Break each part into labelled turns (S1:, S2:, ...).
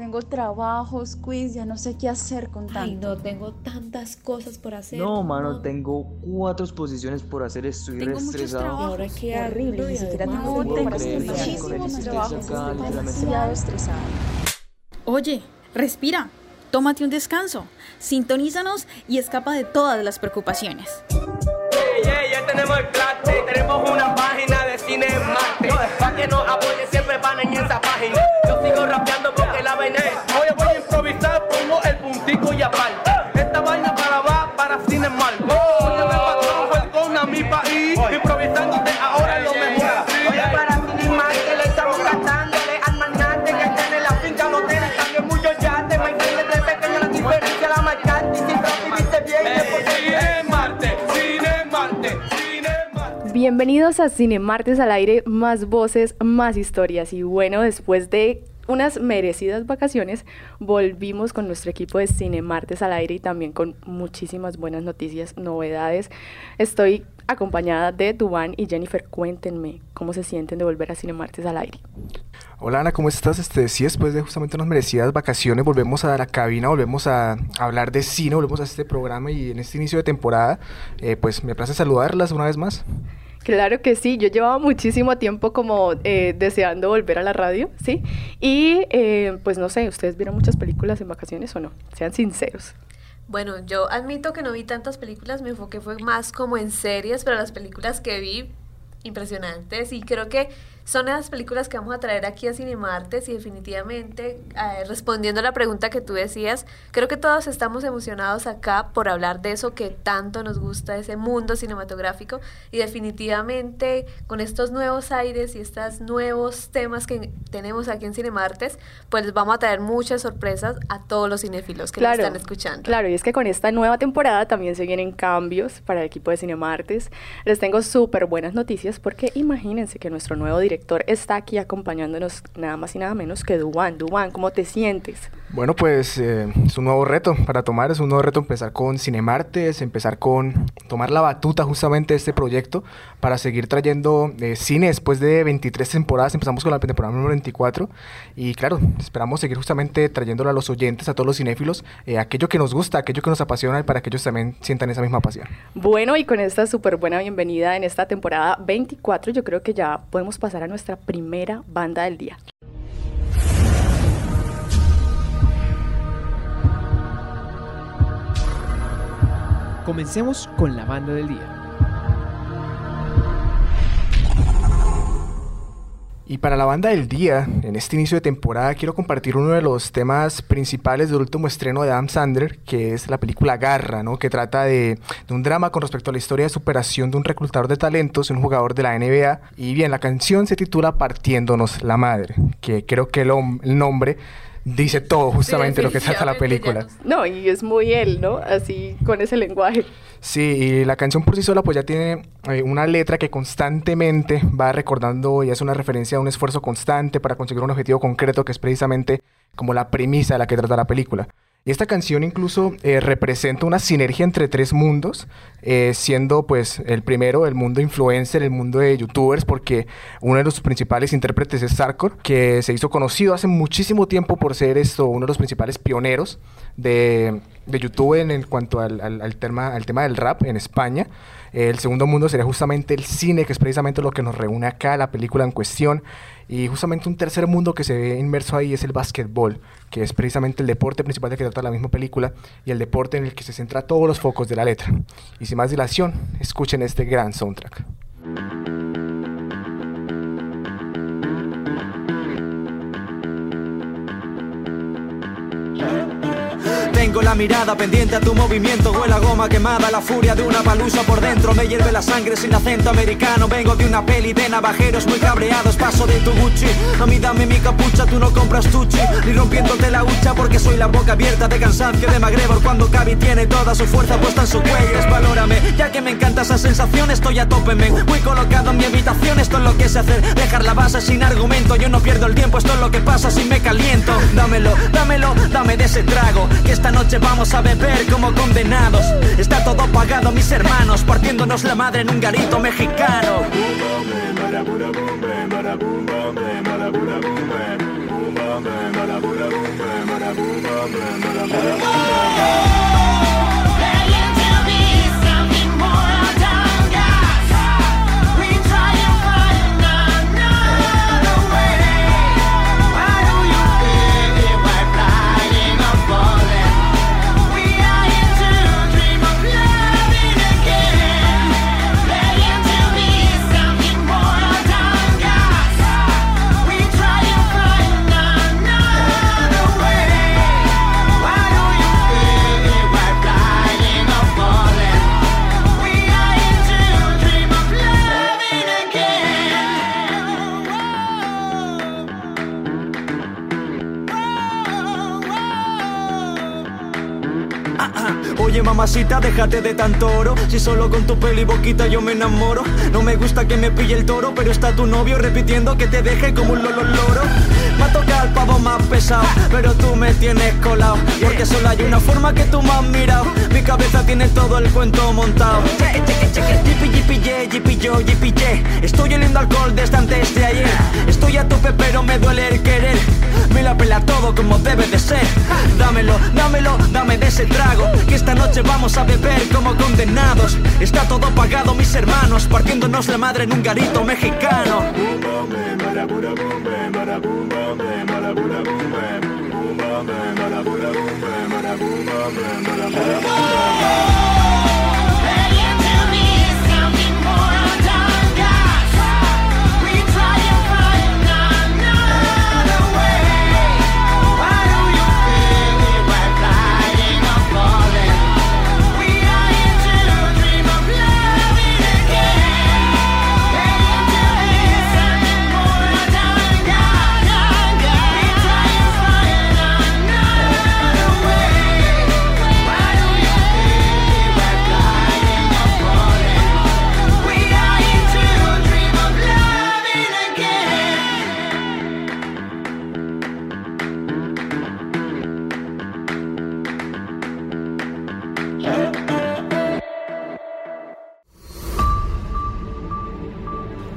S1: Tengo trabajos, quiz, ya no sé qué hacer con tanto.
S2: Ay, no, tengo tantas cosas por hacer.
S3: No, mano, tengo cuatro exposiciones por hacer, estoy
S1: Tengo
S3: estresado.
S2: ahora qué
S1: horrible, ni siquiera tengo
S3: con el
S1: Muchísimos trabajos, estoy demasiado estresada.
S4: Oye, respira, tómate un descanso, sintonízanos y escapa de todas las preocupaciones.
S5: Ya tenemos el clase, tenemos una página cine Marte. Pa' que nos apoyen, siempre van en esa página. Yo sigo rapeando porque la vaina es. Hoy voy a improvisar, pongo el puntico y aparte. Esta vaina para va para cine mal. Óyeme, patrón, welcome a mi país. Improvisándote ahora
S6: Bienvenidos a Cine Martes al aire, más voces, más historias. Y bueno, después de unas merecidas vacaciones, volvimos con nuestro equipo de Cine Martes al aire y también con muchísimas buenas noticias, novedades. Estoy acompañada de Dubán y Jennifer. Cuéntenme cómo se sienten de volver a Cine Martes al aire.
S7: Hola Ana, ¿cómo estás? Este, sí, después de justamente unas merecidas vacaciones volvemos a la cabina, volvemos a, hablar de cine, volvemos a este programa y en este inicio de temporada, eh, pues me place saludarlas una vez más.
S6: Claro que sí, yo llevaba muchísimo tiempo como eh, deseando volver a la radio, ¿sí? Y eh, pues no sé, ¿ustedes vieron muchas películas en vacaciones o no? Sean sinceros.
S8: Bueno, yo admito que no vi tantas películas, me enfoqué fue más como en series, pero las películas que vi impresionantes y creo que son esas películas que vamos a traer aquí a Cinemartes y definitivamente eh, respondiendo a la pregunta que tú decías, creo que todos estamos emocionados acá por hablar de eso que tanto nos gusta, ese mundo cinematográfico y definitivamente con estos nuevos aires y estos nuevos temas que tenemos aquí en Cinemartes, pues vamos a traer muchas sorpresas a todos los cinéfilos que nos están escuchando.
S6: Claro, y es que con esta nueva temporada también se vienen cambios para el equipo de Cinemartes. Les tengo súper buenas noticias porque imagínense que nuestro nuevo director está aquí acompañándonos nada más y nada menos que Duan. Duan, ¿cómo te sientes?
S7: Bueno, pues eh, es un nuevo reto para tomar, es un nuevo reto empezar con Cinemartes, empezar con tomar la batuta justamente de este proyecto para seguir trayendo eh, cine después de 23 temporadas, empezamos con la temporada número 24 y claro, esperamos seguir justamente trayéndolo a los oyentes, a todos los cinéfilos, eh, aquello que nos gusta, aquello que nos apasiona y para que ellos también sientan esa misma pasión.
S6: Bueno, y con esta súper buena bienvenida en esta temporada 24, yo creo que ya podemos pasar a nuestra primera banda del día.
S9: Comencemos con la banda del día.
S7: Y para la banda del día, en este inicio de temporada, quiero compartir uno de los temas principales del último estreno de Adam Sandler, que es la película Garra, ¿no? que trata de, un drama con respecto a la historia de superación de un reclutador de talentos, un jugador de la NBA. Y bien, la canción se titula Partiéndonos la Madre, que creo que el, el nombre dice todo justamente lo que trata la película.
S6: No, y es muy él, ¿no? Así con ese lenguaje.
S7: Sí, y la canción por sí sola pues ya tiene eh, una letra que constantemente va recordando y es una referencia a un esfuerzo constante para conseguir un objetivo concreto que es precisamente como la premisa de la que trata la película. Esta canción incluso eh, representa una sinergia entre tres mundos, eh, siendo pues el primero el mundo influencer, el mundo de youtubers, porque uno de los principales intérpretes es Sarkor, que se hizo conocido hace muchísimo tiempo por ser esto uno de los principales pioneros de, de YouTube en, en cuanto al, al- al tema, al tema del rap en España. El segundo mundo sería justamente el cine, que es precisamente lo que nos reúne acá, la película en cuestión. Y justamente un tercer mundo que se ve inmerso ahí es el básquetbol, que es precisamente el deporte principal de que trata la misma película y el deporte en el que se centra todos los focos de la letra. Y sin más dilación, escuchen este gran soundtrack.
S10: Tengo la mirada pendiente a tu movimiento. Huele a goma quemada, la furia de una palusa por dentro. Me hierve la sangre sin acento americano. Vengo de una peli de navajeros muy cabreados. Paso de tu Gucci. A mí dame mi capucha, tú no compras tuchi Ni rompiéndote la hucha porque soy la boca abierta de cansancio de MacGregor. Cuando Cavi tiene toda su fuerza puesta en su cuello Valórame, ya que me encanta esa sensación Estoy a tope, Muy colocado en mi habitación, esto es lo que sé hacer. Dejar la base sin argumento Yo no pierdo el tiempo, esto es lo que pasa si me caliento. Dámelo, dámelo, dame de ese trago Que esta vamos a beber como condenados Está todo pagado, mis hermanos Partiéndonos la madre en un garito mexicano Oye mamacita, déjate de tanto oro. Si solo con tu pelo y boquita yo me enamoro. No me gusta que me pille el toro Pero está tu novio repitiendo que te deje como un lolo loro Tocado el pavo más pesado Pero tú me tienes colado Porque solo hay una forma que tú me has mirado. Mi cabeza tiene todo el cuento montado. Yo, Estoy oliendo alcohol desde antes de ayer. Estoy a tope pero me duele el querer. Me la pela todo como debe de ser. Dámelo, dámelo, dame de ese trago Que esta noche vamos a beber como condenados. Está todo pagado mis hermanos Partiéndonos la madre en un garito mexicano
S11: Boom boom bam bam, bada bada boom bam, boom bam bam, bada bada boom bam, bada boom bam bam, bada bada boom bam.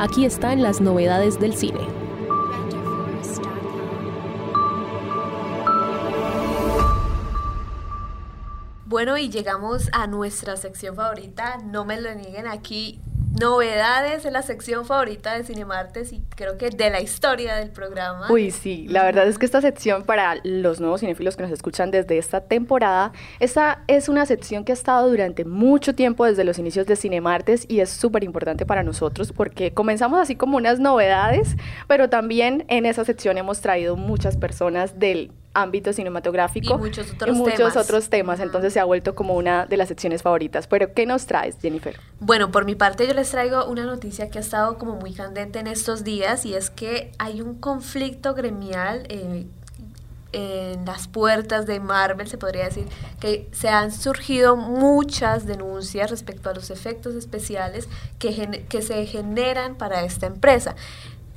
S12: Aquí están las novedades del cine.
S8: Bueno, y llegamos a nuestra sección favorita, no me lo nieguen aquí, novedades en la sección favorita de Cinemartes y creo que de la historia del programa.
S6: Uy, sí, la verdad es que esta sección para los nuevos cinéfilos que nos escuchan desde esta temporada, esta es una sección que ha estado durante mucho tiempo desde los inicios de Cinemartes y es súper importante para nosotros porque comenzamos así como unas novedades, pero también en esa sección hemos traído muchas personas del ámbito cinematográfico
S8: Y muchos otros
S6: muchos
S8: temas.
S6: otros temas, entonces se ha vuelto como una de las secciones favoritas. Pero ¿qué nos traes, Jennifer?
S8: Bueno, por mi parte yo les traigo una noticia que ha estado como muy candente en estos días y es que hay un conflicto gremial eh, en las puertas de Marvel, se podría decir, que se han surgido muchas denuncias respecto a los efectos especiales que, que se generan para esta empresa.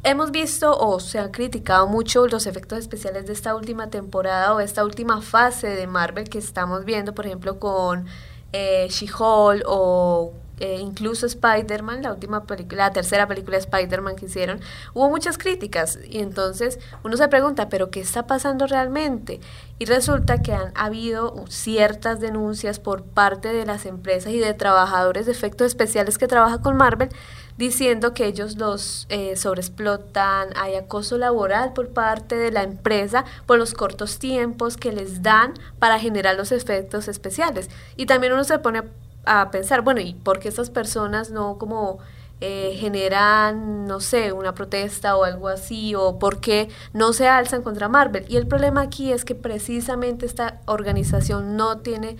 S8: Hemos visto o se han criticado mucho los efectos especiales de esta última temporada o esta última fase de Marvel que estamos viendo, por ejemplo, con eh, She-Hulk o eh, incluso Spider-Man, la última película, la tercera película de Spider-Man que hicieron, hubo muchas críticas y entonces uno se pregunta, pero ¿qué está pasando realmente? Y resulta que han habido ciertas denuncias por parte de las empresas y de trabajadores de efectos especiales que trabajan con Marvel diciendo que ellos los eh, sobreexplotan, hay acoso laboral por parte de la empresa por los cortos tiempos que les dan para generar los efectos especiales. Y también uno se pone a, pensar, bueno, ¿y por qué estas personas no como eh, generan, no sé, una protesta o algo así, o por qué no se alzan contra Marvel? Y el problema aquí es que precisamente esta organización no tiene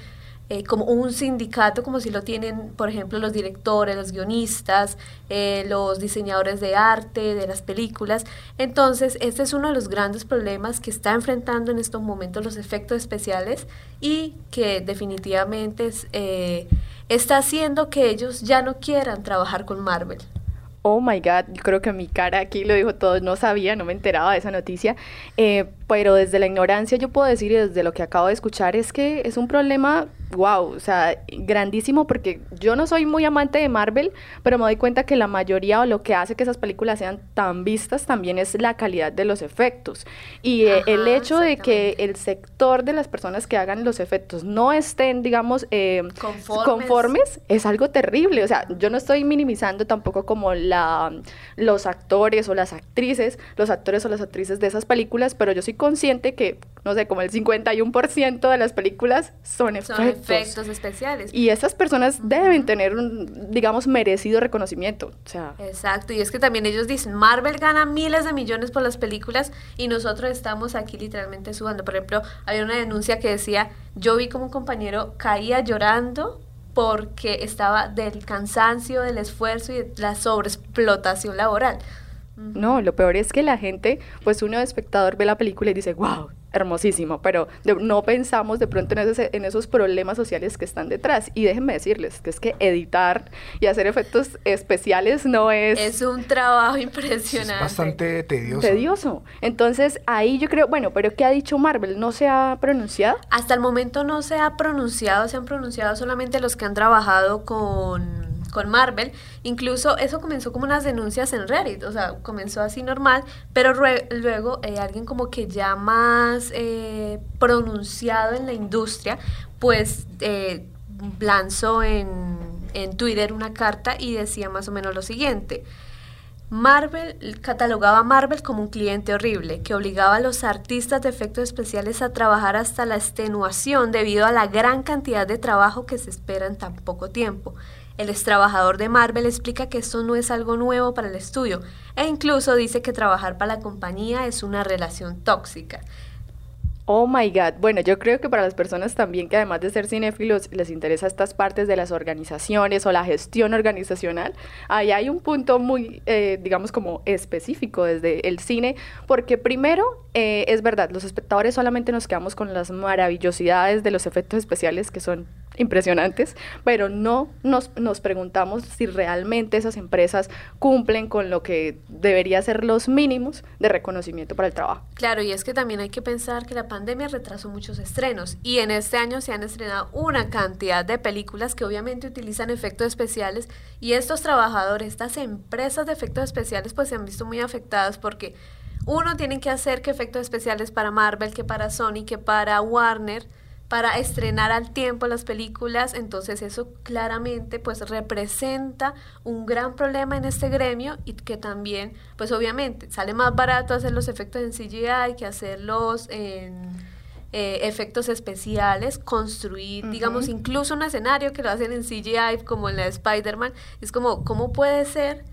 S8: eh, como un sindicato, como si lo tienen, por ejemplo, los directores, los guionistas, eh, los diseñadores de arte, de las películas. Entonces, este es uno de los grandes problemas que está enfrentando en estos momentos los efectos especiales y que definitivamente es, eh, está haciendo que ellos ya no quieran trabajar con Marvel.
S6: Oh my God, yo creo que mi cara aquí lo dijo todo, no sabía, no me enteraba de esa noticia. Eh, pero desde la ignorancia yo puedo decir y desde lo que acabo de escuchar es que es un problema, wow, o sea, grandísimo porque yo no soy muy amante de Marvel, pero me doy cuenta que la mayoría o lo que hace que esas películas sean tan vistas también es la calidad de los efectos. Y eh, el hecho de que el sector de las personas que hagan los efectos no estén, digamos, eh, conformes. es algo terrible. O sea, yo no estoy minimizando tampoco como la, los actores o las actrices, los actores o las actrices de esas películas, pero yo sí consciente que, no sé, como el 51% de las películas son efectos.
S8: Son efectos especiales.
S6: Y esas personas deben tener un, digamos, merecido reconocimiento. O sea.
S8: Exacto, y es que también ellos dicen, Marvel gana miles de millones por las películas y nosotros estamos aquí literalmente sudando. Por ejemplo, había una denuncia que decía, yo vi como un compañero caía llorando porque estaba del cansancio, del esfuerzo y de la sobreexplotación laboral.
S6: No, lo peor es que la gente, pues uno de espectador ve la película y dice, wow, hermosísimo, pero no pensamos de pronto en esos, en esos problemas sociales que están detrás. Y déjenme decirles que es que editar y hacer efectos especiales no es...
S8: Es un trabajo impresionante. Es
S7: bastante tedioso.
S6: Tedioso. Entonces ahí yo creo, bueno, pero ¿qué ha dicho Marvel? ¿No se ha pronunciado?
S8: Hasta el momento no se ha pronunciado, se han pronunciado solamente los que han trabajado con con Marvel. Incluso eso comenzó como unas denuncias en Reddit, o sea, comenzó así normal, pero luego eh, alguien como que ya más eh, pronunciado en la industria, pues eh, lanzó en, en Twitter una carta y decía más o menos lo siguiente. Marvel catalogaba a Marvel como un cliente horrible que obligaba a los artistas de efectos especiales a trabajar hasta la extenuación debido a la gran cantidad de trabajo que se espera en tan poco tiempo. El ex trabajador de Marvel explica que esto no es algo nuevo para el estudio e incluso dice que trabajar para la compañía es una relación tóxica.
S6: Oh my God. Bueno, yo creo que para las personas también que además de ser cinéfilos les interesa estas partes de las organizaciones o la gestión organizacional, ahí hay un punto muy, eh, digamos, como específico desde el cine, porque primero, eh, es verdad, los espectadores solamente nos quedamos con las maravillosidades de los efectos especiales que son impresionantes, pero no nos, nos preguntamos si realmente esas empresas cumplen con lo que debería ser los mínimos de reconocimiento para el trabajo.
S8: Claro, y es que también hay que pensar que la pandemia retrasó muchos estrenos y en este año se han estrenado una cantidad de películas que obviamente utilizan efectos especiales y estos trabajadores, estas empresas de efectos especiales pues se han visto muy afectadas porque uno tienen que hacer que efectos especiales para Marvel, que para Sony, que para Warner, para estrenar al tiempo las películas, entonces eso claramente pues representa un gran problema en este gremio y que también pues obviamente sale más barato hacer los efectos en CGI que hacerlos en eh, efectos especiales, construir digamos incluso un escenario que lo hacen en CGI como en la de Spider-Man, es como ¿cómo puede ser?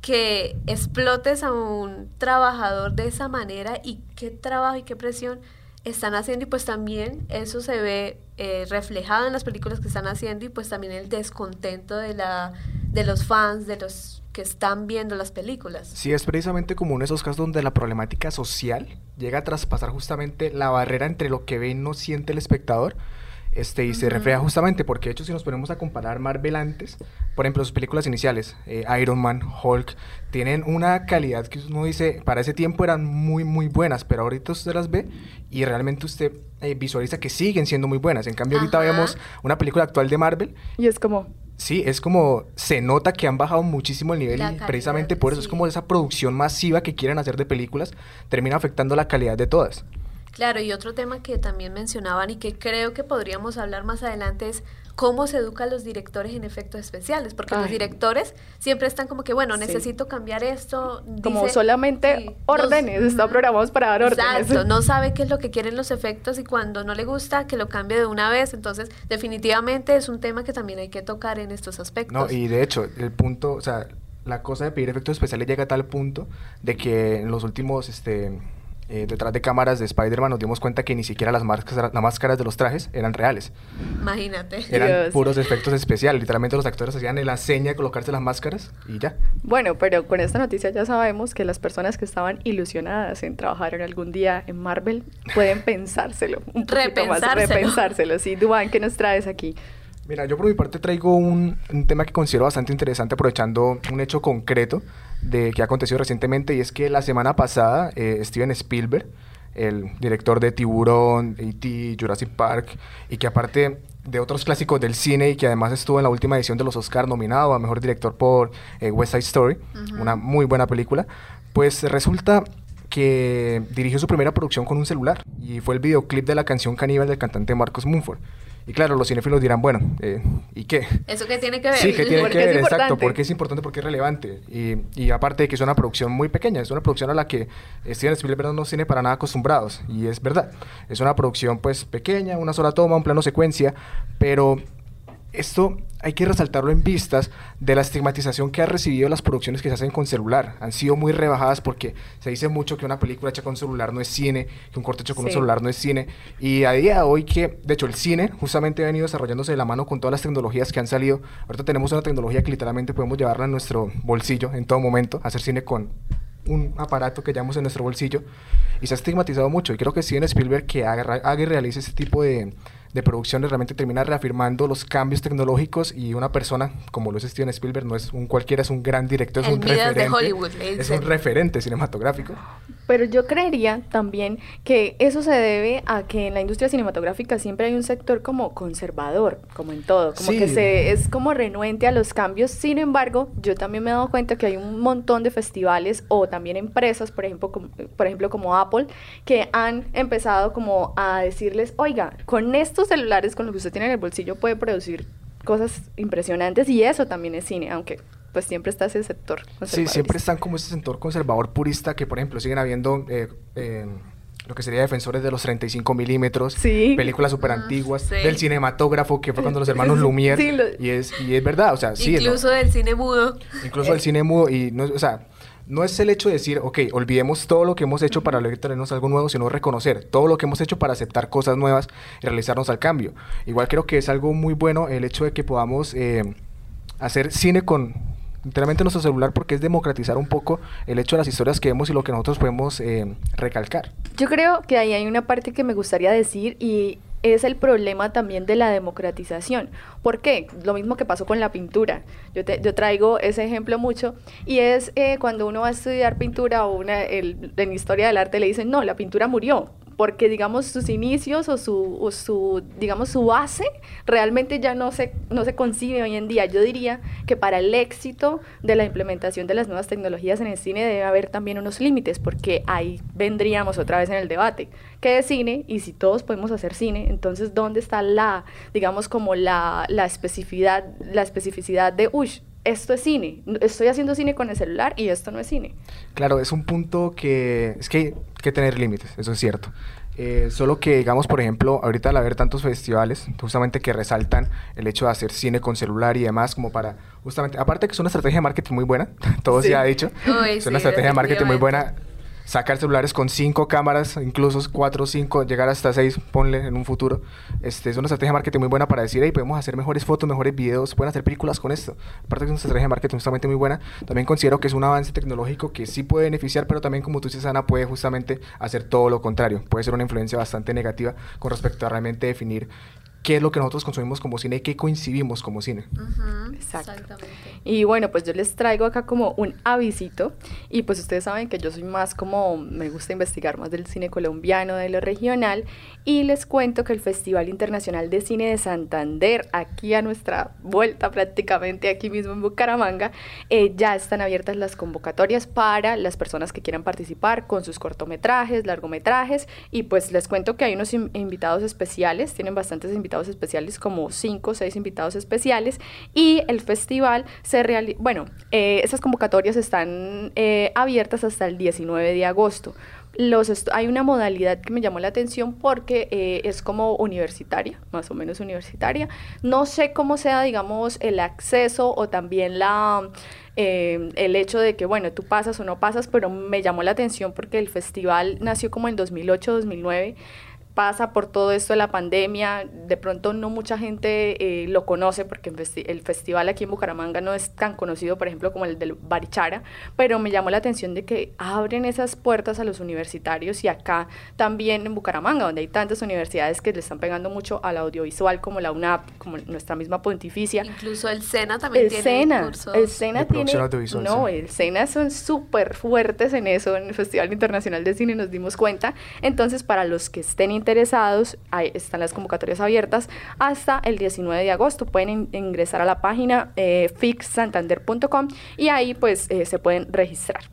S8: que explotes a un trabajador de esa manera y qué trabajo y qué presión están haciendo y pues también eso se ve eh, reflejado en las películas que están haciendo y pues también el descontento de, la, de los fans, de los que están viendo las películas.
S7: Sí, es precisamente como uno de esos casos donde la problemática social llega a traspasar justamente la barrera entre lo que ve y no siente el espectador este, y se refleja justamente porque, de hecho, si nos ponemos a comparar Marvel antes, por ejemplo, sus películas iniciales, eh, Iron Man, Hulk, tienen una calidad que uno dice, para ese tiempo eran muy, muy buenas, pero ahorita usted las ve y realmente usted eh, visualiza que siguen siendo muy buenas. En cambio, ahorita vemos una película actual de Marvel.
S6: Y es como...
S7: Sí, es como, se nota que han bajado muchísimo el nivel y precisamente por eso es como esa producción masiva que quieren hacer de películas termina afectando la calidad de todas.
S8: Claro, y otro tema que también mencionaban y que creo que podríamos hablar más adelante es cómo se educa a los directores en efectos especiales, porque los directores siempre están como que, bueno, necesito cambiar esto.
S6: como solamente órdenes, están programados para dar órdenes.
S8: Exacto, no sabe qué es lo que quieren los efectos y cuando no le gusta, que lo cambie de una vez. Entonces, definitivamente es un tema que también hay que tocar en estos aspectos.
S7: No, y de hecho, el punto, o sea, la cosa de pedir efectos especiales llega a tal punto de que en los últimos, este eh, detrás de cámaras de Spider-Man nos dimos cuenta que ni siquiera las máscaras, las máscaras de los trajes eran reales.
S8: Imagínate.
S7: Eran puros efectos especiales. Literalmente los actores hacían la seña de colocarse las máscaras y ya.
S6: Bueno, pero con esta noticia ya sabemos que las personas que estaban ilusionadas en trabajar en algún día en Marvel pueden pensárselo. Un poquito más, repensárselo. Sí, Duan, ¿qué nos traes aquí?
S7: Mira, yo por mi parte traigo un, un tema que considero bastante interesante aprovechando un hecho concreto de que ha acontecido recientemente y es que la semana pasada eh, Steven Spielberg el director de Tiburón, E.T., Jurassic Park, y que aparte de otros clásicos del cine y que además estuvo en la última edición de los Oscar nominado a Mejor Director por eh, West Side Story, una muy buena película, pues resulta que dirigió su primera producción con un celular y fue el videoclip de la canción Caníbal del cantante Marcos Mumford. Y claro, los cinéfilos dirán, bueno, eh, ¿y qué?
S8: ¿Eso qué tiene que ver?
S7: Sí, que tiene
S8: ¿Por
S7: que ver, exacto, porque es importante, porque es relevante. Y, y aparte de que es una producción muy pequeña, es una producción a la que Steven Spielberg no tiene para nada acostumbrados, y es verdad. Es una producción pues pequeña, una sola toma, un plano secuencia, pero esto hay que resaltarlo en vistas de la estigmatización que ha recibido las producciones que se hacen con celular. Han sido muy rebajadas porque se dice mucho que una película hecha con celular no es cine, que un corte hecho con un celular no es cine. Y a día de hoy que, de hecho, el cine justamente ha venido desarrollándose de la mano con todas las tecnologías que han salido. Ahorita tenemos una tecnología que literalmente podemos llevarla en nuestro bolsillo en todo momento, hacer cine con un aparato que llevamos en nuestro bolsillo y se ha estigmatizado mucho y creo que Steven Spielberg que haga, haga y realice ese tipo de, de producciones realmente termina reafirmando los cambios tecnológicos y una persona como lo es Steven Spielberg no es un cualquiera, es un gran director, es
S8: El
S7: un
S8: Midas de
S7: referente,
S8: Hollywood,
S7: es un referente cinematográfico.
S6: Pero yo creería también que eso se debe a que en la industria cinematográfica siempre hay un sector como conservador, como en todo, como
S13: Sí.
S6: que se es como renuente a los cambios. Sin embargo, yo también me he dado cuenta que hay un montón de festivales o también empresas, por ejemplo, como, por ejemplo como Apple, que han empezado como a decirles, oiga, con estos celulares, con lo que usted tiene en el bolsillo, puede producir cosas impresionantes y eso también es cine, aunque pues siempre está ese sector
S7: Sí, siempre están como ese sector conservador purista que, por ejemplo, siguen habiendo eh, eh, lo que sería defensores de los 35 milímetros, películas súper antiguas,
S8: sí.
S7: del cinematógrafo que fue cuando los hermanos Lumière,
S8: Sí, lo-
S7: y, es, y es verdad, o sea, sí, ¿no?
S8: Incluso del cine mudo.
S7: incluso el cine mudo, y no, es- o sea, no es el hecho de decir, ok, olvidemos todo lo que hemos hecho para luego tenernos algo nuevo, sino reconocer todo lo que hemos hecho para aceptar cosas nuevas y realizarnos al cambio. Igual creo que es algo muy bueno el hecho de que podamos eh, hacer cine con literalmente nuestro celular porque es democratizar un poco el hecho de las historias que vemos y lo que nosotros podemos eh, recalcar.
S6: Yo creo que ahí hay una parte que me gustaría decir y es el problema también de la democratización. ¿Por qué? Lo mismo que pasó con la pintura. Yo, te- yo traigo ese ejemplo mucho y es eh, cuando uno va a estudiar pintura o una, el- en historia del arte le dicen, no, la pintura murió. Porque, digamos, sus inicios o su, o su, digamos, su base realmente ya no se, no se concibe hoy en día. Yo diría que para el éxito de la implementación de las nuevas tecnologías en el cine debe haber también unos límites, porque ahí vendríamos otra vez en el debate. ¿Qué es cine? Y si todos podemos hacer cine, entonces ¿dónde está la, digamos, como la, la especificidad, la especificidad de, uy, esto es cine, estoy haciendo cine con el celular y esto no es cine?
S7: Claro, es un punto que es que hay que tener límites, eso es cierto. Eh, solo que, digamos, por ejemplo, ahorita al haber tantos festivales, justamente que resaltan el hecho de hacer cine con celular y demás, como para, justamente, aparte que es una estrategia de marketing muy buena, todo
S8: Sí.
S7: se ha dicho,
S8: Uy,
S7: es
S8: sí,
S7: una estrategia de marketing muy buena. Sacar celulares con cinco cámaras, incluso cuatro, cinco, llegar hasta seis, ponle en un futuro. Este, es una estrategia de marketing muy buena para decir, hey, podemos hacer mejores fotos, mejores videos, pueden hacer películas con esto. Aparte que es una estrategia de marketing justamente muy buena, también considero que es un avance tecnológico que sí puede beneficiar, pero también, como tú dices, Ana, puede justamente hacer todo lo contrario. Puede ser una influencia bastante negativa con respecto a realmente definir qué es lo que nosotros consumimos como cine y qué coincidimos como cine.
S6: Exacto. Y bueno, pues yo les traigo acá como un avisito y pues ustedes saben que yo soy más como, me gusta investigar más del cine colombiano, de lo regional y les cuento que el Festival Internacional de Cine de Santander, aquí a nuestra vuelta prácticamente aquí mismo en Bucaramanga, eh, ya están abiertas las convocatorias para las personas que quieran participar con sus cortometrajes, largometrajes y pues les cuento que hay unos in- invitados especiales, tienen bastantes invitados especiales como cinco o seis invitados especiales y el festival se realiza, bueno, eh, esas convocatorias están eh, abiertas hasta el 19 de agosto. Los hay una modalidad que me llamó la atención porque eh, es como universitaria, más o menos universitaria. No sé cómo sea, digamos, el acceso o también la, eh, el hecho de que, bueno, tú pasas o no pasas, pero me llamó la atención porque el festival nació como en 2008-2009 pasa por todo esto de la pandemia, de pronto no mucha gente eh, lo conoce porque el, festi- el festival aquí en Bucaramanga no es tan conocido, por ejemplo, como el del Barichara, pero me llamó la atención de que abren esas puertas a los universitarios y acá también en Bucaramanga, donde hay tantas universidades que le están pegando mucho al audiovisual, como la UNAP, como nuestra misma pontificia.
S8: Incluso el SENA también
S6: El
S8: tiene
S6: SENA,
S8: cursos.
S6: el SENA tiene, no,
S7: sí.
S6: el SENA son súper fuertes en eso, en el Festival Internacional de Cine nos dimos cuenta. Entonces, para los que estén interesados, ahí están las convocatorias abiertas hasta el 19 de agosto. Pueden in- ingresar a la página eh, fixsantander.com y ahí pues eh, se pueden registrar.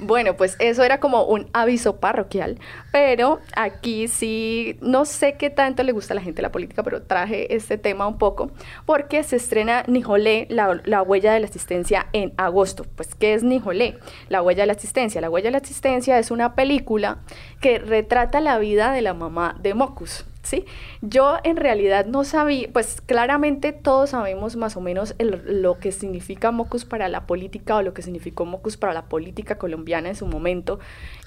S6: Bueno, pues eso era como un aviso parroquial, pero aquí sí, no sé qué tanto le gusta a la gente la política, pero traje este tema un poco, porque se estrena Nijolé, la, la huella de la asistencia en agosto. Pues, ¿qué es Nijolé? La huella de la asistencia. La huella de la asistencia es una película que retrata la vida de la mamá de Mocus. ¿Sí? Yo en realidad no sabía, pues claramente todos sabemos más o menos el- lo que significa Mocus para la política o lo que significó Mocus para la política colombiana en su momento,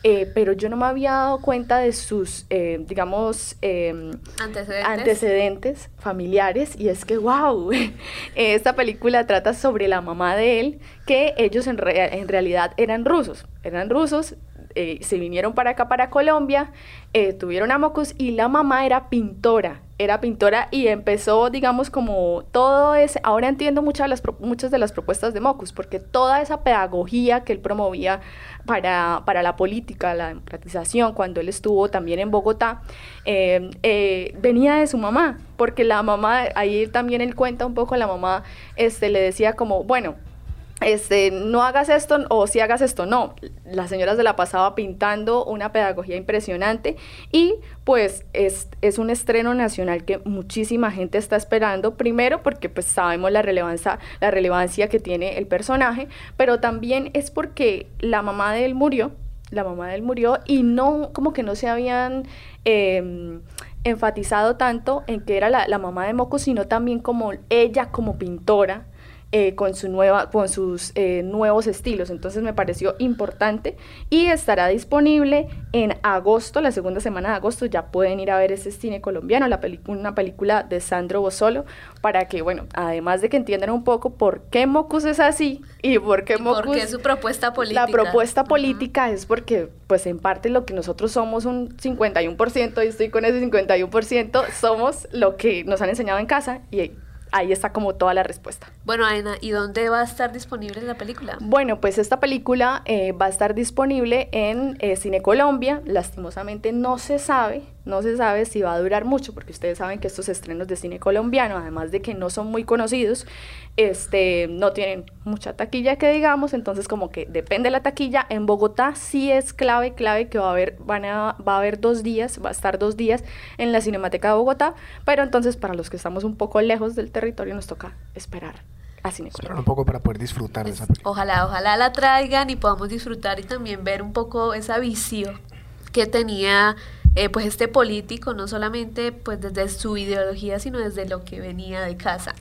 S6: eh, pero yo no me había dado cuenta de sus, eh, digamos, em,
S8: Antecedentes.
S6: antecedentes familiares y es que, wow, esta película trata sobre la mamá de él, que ellos en, rea- en realidad eran rusos, eran rusos, eh, se vinieron para acá, para Colombia, eh, tuvieron a Mocus y la mamá era pintora, era pintora y empezó, digamos, como todo ese, ahora entiendo muchas de las, muchas de las propuestas de Mocus, porque toda esa pedagogía que él promovía para, para la política, la democratización, cuando él estuvo también en Bogotá, eh, venía de su mamá, porque la mamá, ahí también él cuenta un poco, la mamá este, le decía como, bueno, este, no hagas esto o si hagas esto, no. La señora se la pasaba pintando una pedagogía impresionante y pues es, un estreno nacional que muchísima gente está esperando, primero porque pues sabemos la relevancia, la relevancia que tiene el personaje, pero también es porque la mamá de él murió, la mamá de él murió y no, como que no se habían... em, enfatizado tanto en que era la, la mamá de Moco, sino también como ella como pintora, eh, con, su nueva, con sus eh, nuevos estilos. Entonces me pareció importante y estará disponible en agosto, la segunda semana de agosto. Ya pueden ir a ver ese cine colombiano, la una película de Sandro Bossolo, para que, bueno, además de que entiendan un poco por qué Mocus es así y por qué Mocus...
S8: Porque su propuesta política.
S6: La propuesta política es porque, pues en parte lo que nosotros somos un 51%, y estoy con ese 51%, somos lo que nos han enseñado en casa y ahí está como toda la respuesta.
S8: Bueno, Aina, ¿y dónde va a estar disponible la película?
S6: Bueno, pues esta película eh, va a estar disponible en eh, Cine Colombia. Lastimosamente no se sabe, no se sabe si va a durar mucho, porque ustedes saben que estos estrenos de cine colombiano, además de que no son muy conocidos, este, no tienen mucha taquilla que digamos, entonces como que depende de la taquilla. En Bogotá sí es clave, clave que va a haber, van a, va a haber dos días, va a estar dos días en la Cinemateca de Bogotá, pero entonces para los que estamos un poco lejos del territorio nos toca esperar
S7: un poco para poder disfrutar de esa película.
S8: Ojalá, ojalá la traigan y podamos disfrutar y también ver un poco esa visión que tenía eh, pues este político, no solamente pues desde su ideología, sino desde lo que venía de casa.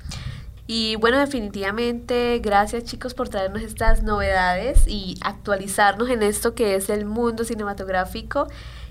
S8: Y bueno, definitivamente, gracias chicos por traernos estas novedades y actualizarnos en esto que es el mundo cinematográfico.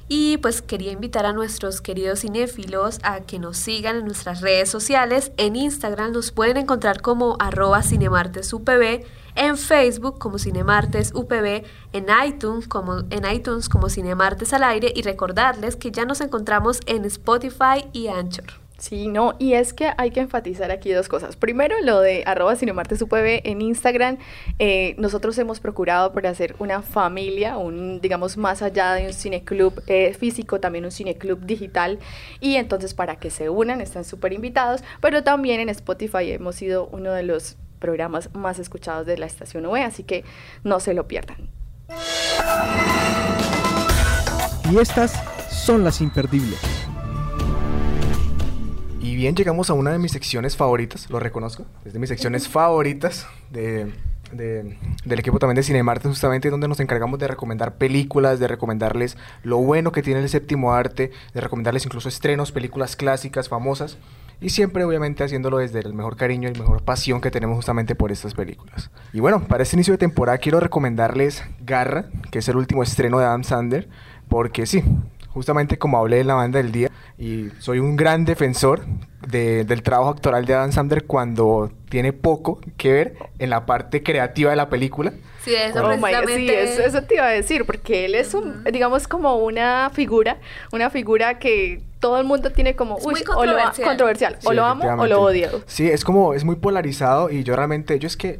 S8: Y pues quería invitar a nuestros queridos cinéfilos a que nos sigan en nuestras redes sociales. En Instagram nos pueden encontrar como arroba cinemartesupb, en Facebook como Cinemartes UPB, en iTunes como, en iTunes como Cinemartes al aire y recordarles que ya nos encontramos en Spotify y Anchor.
S6: Sí, no, y es que hay que enfatizar aquí dos cosas. Primero, lo de arroba cinemartesupb en Instagram. Eh, nosotros hemos procurado por hacer una familia, un, digamos, más allá de un cineclub eh, físico, también un cineclub digital. Y entonces para que se unan, están súper invitados. Pero también en Spotify hemos sido uno de los programas más escuchados de la estación UE, así que no se lo pierdan.
S9: Y estas son las imperdibles.
S7: Y bien, llegamos a una de mis secciones favoritas, lo reconozco, es de mis secciones favoritas de, de- del equipo también de Cinemarte, justamente donde nos encargamos de recomendar películas, de recomendarles lo bueno que tiene el séptimo arte, de recomendarles incluso estrenos, películas clásicas, famosas, y siempre obviamente haciéndolo desde el mejor cariño y mejor pasión que tenemos justamente por estas películas. Y bueno, para este inicio de temporada quiero recomendarles Garra, que es el último estreno de Adam Sandler, porque sí, justamente como hablé en la banda del día, y soy un gran defensor de- del trabajo actoral de Adam Sandler cuando tiene poco que ver en la parte creativa de la película.
S8: Sí, eso
S6: Oh my God, sí,
S8: precisamente.
S6: eso, eso te iba a decir, porque él es un, digamos, como una figura, una figura que todo el mundo tiene como, uy,
S8: muy
S6: o lo,
S8: controversial.
S6: controversial, o
S7: Sí,
S6: lo amo o lo odio.
S7: Sí, es como, es muy polarizado y yo realmente, yo es que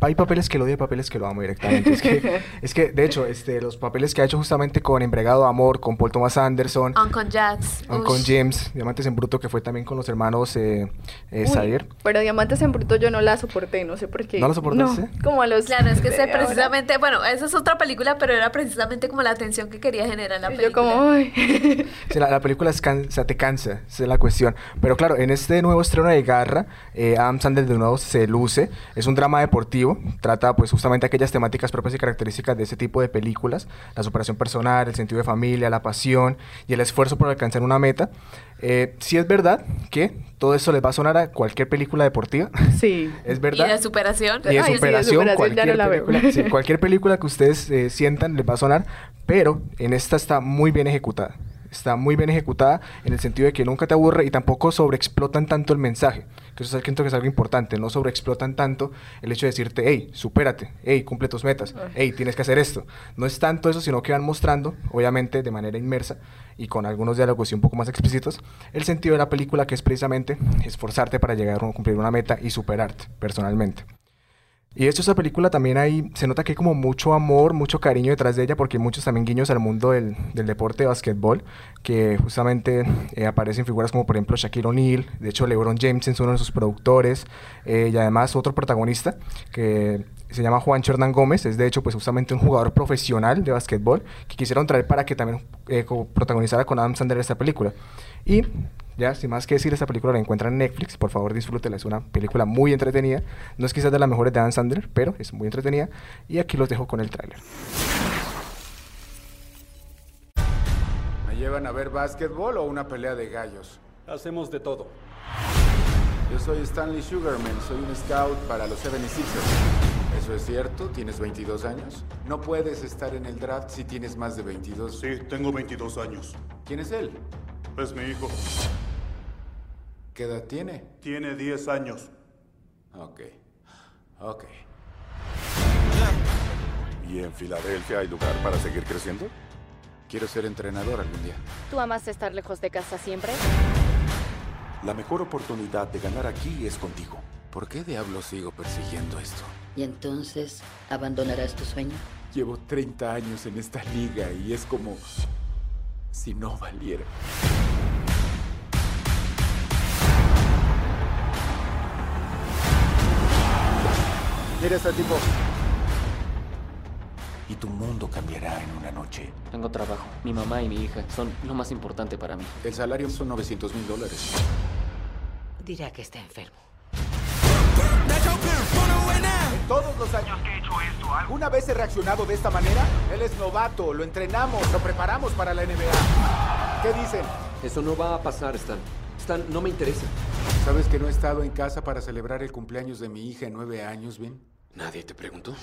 S7: hay papeles que lo odio y papeles que lo amo directamente. Es que, es que de hecho, este, los papeles que ha hecho justamente con Embregado Amor, con Paul Thomas Anderson,
S8: Uncle Jax.
S7: con
S8: ush.
S7: James, Diamantes en Bruto, que fue también con los hermanos eh, eh,
S6: Uy. Pero Diamantes en Bruto yo no la soporté, no sé por qué.
S7: ¿No la soportaste?
S6: como a los...
S8: Claro, es que
S6: de
S8: ese
S6: ahora.
S8: precisamente, bueno, esa es otra película, pero era precisamente como la atención que quería generar la película.
S6: Yo como, uy.
S7: Sí, la, la película es can- o sea, te cansa, esa es la cuestión. Pero claro, en este nuevo estreno de Garra, eh, Adam Sandler de nuevo se luce. Es un drama deportivo, trata pues justamente aquellas temáticas propias y características de ese tipo de películas. La superación personal, el sentido de familia, la pasión y el esfuerzo por alcanzar una meta. Eh, sí es verdad que todo eso les va a sonar a cualquier película deportiva.
S6: Sí.
S7: es
S8: Y
S7: verdad.
S8: de superación.
S7: Y de
S6: Ay, sí, de
S7: superación,
S6: ya no
S7: cualquier,
S6: veo.
S7: película, sí, cualquier película que ustedes eh, sientan les va a sonar, pero en esta está muy bien ejecutada. Está muy bien ejecutada en el sentido de que nunca te aburre y tampoco sobreexplotan tanto el mensaje. Que eso es, creo que es algo importante. No sobreexplotan tanto el hecho de decirte, hey, supérate, hey, cumple tus metas, hey, tienes que hacer esto. No es tanto eso, sino que van mostrando, obviamente de manera inmersa y con algunos diálogos y un poco más explícitos, el sentido de la película que es precisamente esforzarte para llegar a cumplir una meta y superarte personalmente. Y de hecho esta película también hay, se nota que hay como mucho amor, mucho cariño detrás de ella, porque hay muchos también guiños al mundo del, del deporte de básquetbol, que justamente eh, aparecen figuras como por ejemplo Shaquille O'Neal, de hecho LeBron James es uno de sus productores, eh, y además otro protagonista que se llama Juancho Hernán Gómez, es de hecho pues justamente un jugador profesional de básquetbol que quisieron traer para que también eh, protagonizara con Adam Sandler esta película. Y ya, sin más que decir, esta película la encuentran en Netflix. Por favor, disfrútela. Es una película muy entretenida. No es quizás de las mejores de Adam Sandler, pero es muy entretenida. Y aquí los dejo con el tráiler.
S13: ¿Me llevan a ver básquetbol o una pelea de gallos?
S14: Hacemos de todo.
S13: Yo soy Stanley Sugarman, soy un scout para los 76ers. ¿Eso es cierto? ¿Tienes 22 años? No puedes estar en el draft si tienes más de 22.
S14: Sí, tengo 22 años.
S13: ¿Quién es él?
S14: Es mi hijo.
S13: ¿Qué edad tiene?
S14: Tiene 10 años.
S13: Ok. Ok.
S14: ¿Y en Filadelfia hay lugar para seguir creciendo?
S13: Quiero ser entrenador algún día.
S15: ¿Tú amas estar lejos de casa siempre?
S14: La mejor oportunidad de ganar aquí es contigo.
S13: ¿Por qué diablos sigo persiguiendo esto?
S16: ¿Y entonces abandonarás tu sueño?
S13: Llevo 30 años en esta liga y es como si no valiera. Mira este tipo.
S17: Y tu mundo cambiará en una noche.
S18: Tengo trabajo. Mi mamá y mi hija son lo más importante para mí.
S13: El salario son 900 mil dólares.
S16: Dirá que está enfermo.
S13: En todos los años que he hecho esto, ¿alguna vez he reaccionado de esta manera? Él es novato, lo entrenamos, lo preparamos para la NBA. ¿Qué dicen?
S19: Eso no va a pasar, Stan. Stan, no me interesa.
S13: ¿Sabes que no he estado en casa para celebrar el cumpleaños de mi hija en nueve años, Ben?
S19: Nadie te preguntó.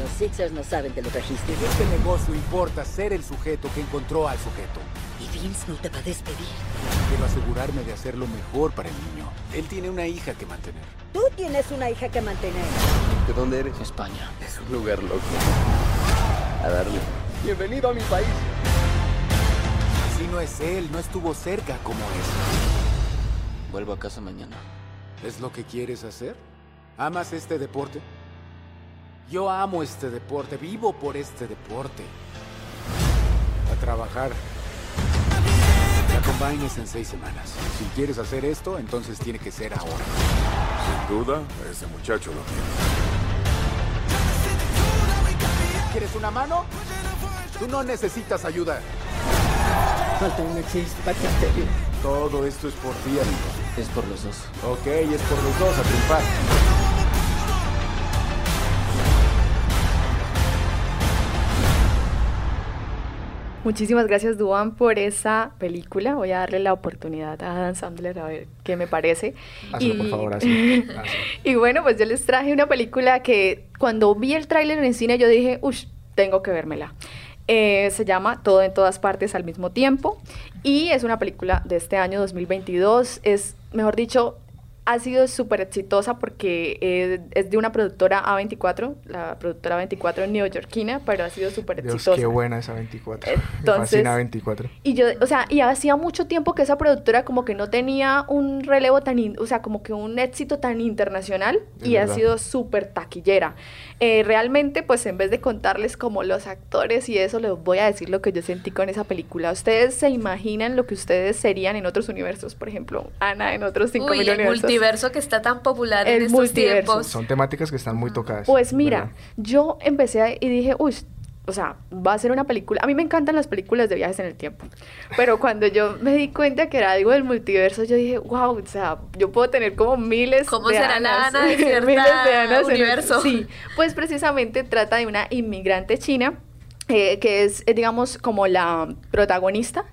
S16: Los Sixers no saben de los registros.
S13: En este negocio importa ser el sujeto que encontró al sujeto.
S16: Y Vince no te va a despedir.
S13: Quiero asegurarme de hacer lo mejor para el niño. Él tiene una hija que mantener.
S16: Tú tienes una hija que mantener.
S19: ¿De dónde eres?
S18: España.
S19: Es un lugar loco. A darle.
S13: Bienvenido a mi país. Así no es él, no estuvo cerca como es.
S18: Vuelvo a casa mañana.
S13: ¿Es lo que quieres hacer? ¿Amas este deporte? Yo amo este deporte, vivo por este deporte. A trabajar. La combine es en seis semanas. Si quieres hacer esto, entonces tiene que ser ahora.
S14: Sin duda, ese muchacho lo tiene.
S13: ¿Quieres una mano? Tú no necesitas ayuda.
S16: Falta un exis bacterio.
S13: Todo esto es por ti, amigo.
S18: Es por los dos.
S13: Ok, es por los dos a triunfar.
S6: Muchísimas gracias, Duan, por esa película. Voy a darle la oportunidad a Adam Sandler a ver qué me parece.
S7: Hazlo, por favor, hazlo. Hazlo.
S6: y bueno, pues yo les traje una película que cuando vi el tráiler en el cine yo dije, uff, tengo que vérmela. Eh, se llama Todo en todas partes al mismo tiempo y es una película de este año 2022. Es, mejor dicho, ha sido súper exitosa porque eh, es de una productora A24, la productora A24 neoyorquina, pero ha sido súper exitosa.
S7: qué buena esa 24. Me
S6: Entonces-
S7: fascina 24.
S6: Y yo, o sea, y hacía mucho tiempo que esa productora como que no tenía un relevo tan, in- o sea, como que un éxito tan internacional
S7: Es
S6: y ha sido súper taquillera. Eh, realmente, pues en vez de contarles como los actores y eso, les voy a decir lo que yo sentí con esa película. ¿Ustedes se imaginan lo que ustedes serían en otros universos? Por ejemplo, Ana en otros 5000
S8: Uy, el
S6: universos.
S8: multiverso que está tan popular
S6: El
S8: en estos
S6: multiverso.
S8: tiempos.
S7: Son temáticas que están muy tocadas.
S6: Pues mira,
S7: ¿verdad?
S6: yo empecé a- y dije, uy, o sea, va a ser una película. A mí me encantan las películas de viajes en el tiempo. Pero cuando yo me di cuenta que era algo del multiverso, yo dije, wow, o sea, yo puedo tener como miles
S8: ¿Cómo
S6: de
S8: será la
S6: Anas,
S8: Ana de cierta
S6: miles de Anas en el-
S8: universo?
S6: sí, pues precisamente trata de una inmigrante china. eh, que es, eh, digamos, como la protagonista,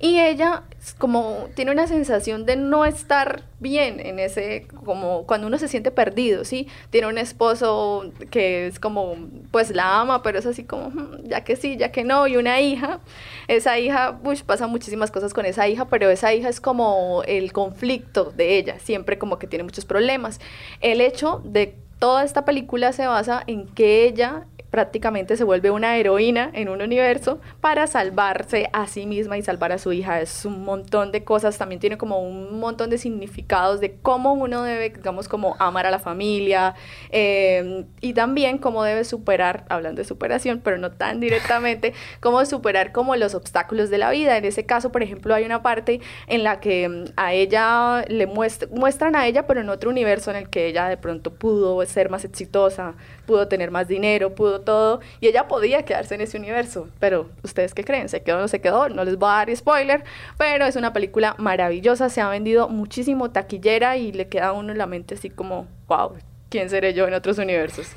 S6: y ella como tiene una sensación de no estar bien en ese, como cuando uno se siente perdido, ¿sí? Tiene un esposo que es como, pues la ama, pero es así como, "Hmm, ya que sí, ya que no, y una hija, esa hija, uy, pasa muchísimas cosas con esa hija, pero esa hija es como el conflicto de ella, siempre como que tiene muchos problemas. El hecho de toda esta película se basa en que ella prácticamente se vuelve una heroína en un universo para salvarse a sí misma y salvar a su hija. Es un montón de cosas, también tiene como un montón de significados de cómo uno debe, digamos, como amar a la familia eh, y también cómo debe superar, hablando de superación, pero no tan directamente, cómo superar como los obstáculos de la vida. En ese caso, por ejemplo, hay una parte en la que mm, a ella le muest- muestran a ella, pero en otro universo en el que ella de pronto pudo ser más exitosa, pudo tener más dinero, pudo todo, y ella podía quedarse en ese universo. Pero, ¿ustedes qué creen? ¿Se quedó o no se quedó? No les voy a dar spoiler, pero es una película maravillosa, se ha vendido muchísimo taquillera y le queda a uno en la mente así como, wow. ¿Quién seré yo en otros universos?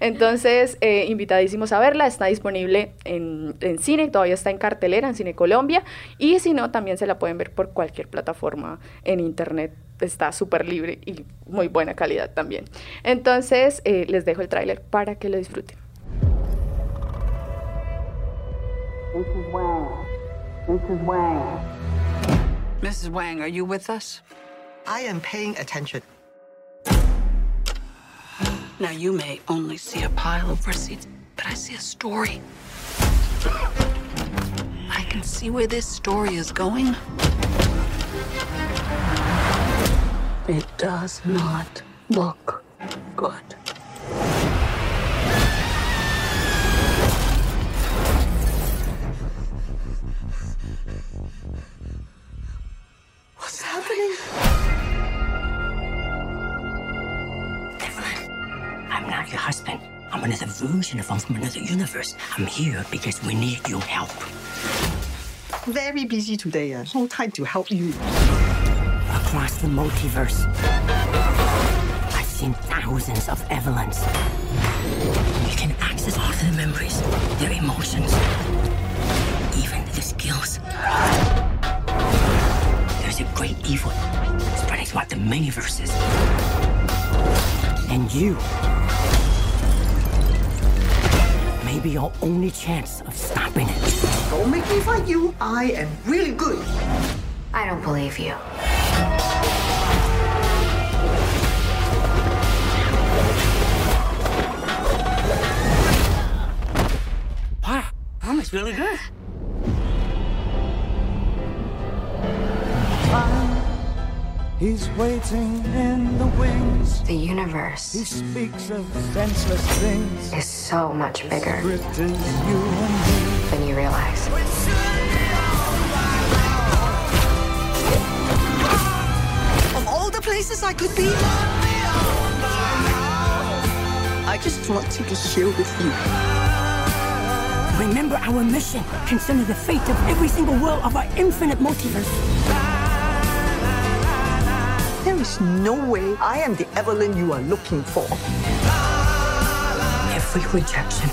S6: Entonces, eh, invitadísimos a verla. Está disponible en, en cine, todavía está en cartelera en Cine Colombia. Y si no, también se la pueden ver por cualquier plataforma en internet. Está súper libre y muy buena calidad también. Entonces, eh, les dejo el tráiler para que lo disfruten.
S20: Mrs. Wang. Mrs. Wang. Mrs. Wang, are you with us?
S21: I am paying attention.
S20: Now, you may only see a pile of receipts, but I see a story. I can see where this story is going. It does not look good.
S22: Your husband. I'm another version of I'm from another universe. I'm here because we need your help.
S21: Very busy today. Uh, no time to help you.
S22: Across the multiverse, I've seen thousands of Evelyns. You can access all their memories, their emotions, even their skills. There's a great evil spreading throughout the many verses. And you may be your only chance of stopping it.
S21: Don't make me fight you. I am really good.
S23: I don't believe you.
S22: Wow, that was really good.
S10: He's waiting in the wings.
S23: The universe
S10: He speaks of senseless things.
S23: is so much bigger
S10: Script is you and me.
S23: than you realize.
S21: Of all the places I could be, I just want to be here with you.
S22: Remember our mission. Consider the fate of every single world of our infinite multiverse.
S21: Is no way I am the Evelyn you are looking for.
S22: Every rejection,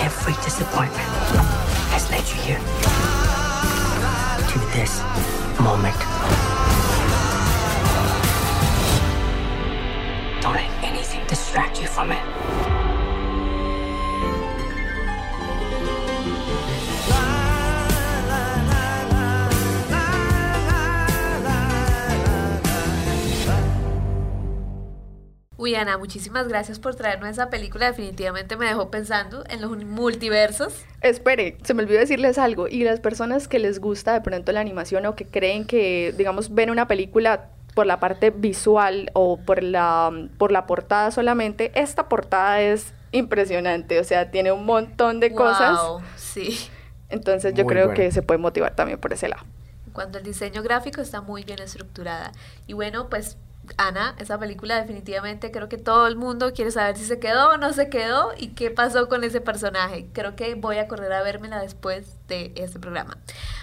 S22: every disappointment has led you here. To this moment. Don't let anything distract you from it.
S8: Uy, Ana, muchísimas gracias por traernos esa película. Definitivamente me dejó pensando en los multiversos.
S6: Espere, se me olvidó decirles algo. Y las personas que les gusta de pronto la animación o que creen que, digamos, ven una película por la parte visual o por la, por la portada solamente, esta portada es impresionante. O sea, tiene un montón de cosas.
S8: Sí.
S6: Entonces yo
S7: Muy
S6: creo que se puede motivar también por ese lado.
S8: Cuando el diseño gráfico está muy bien estructurada. Y bueno, pues Ana, esa película definitivamente creo que todo el mundo quiere saber si se quedó o no se quedó y qué pasó con ese personaje. Creo que voy a correr a vérmela después de este programa.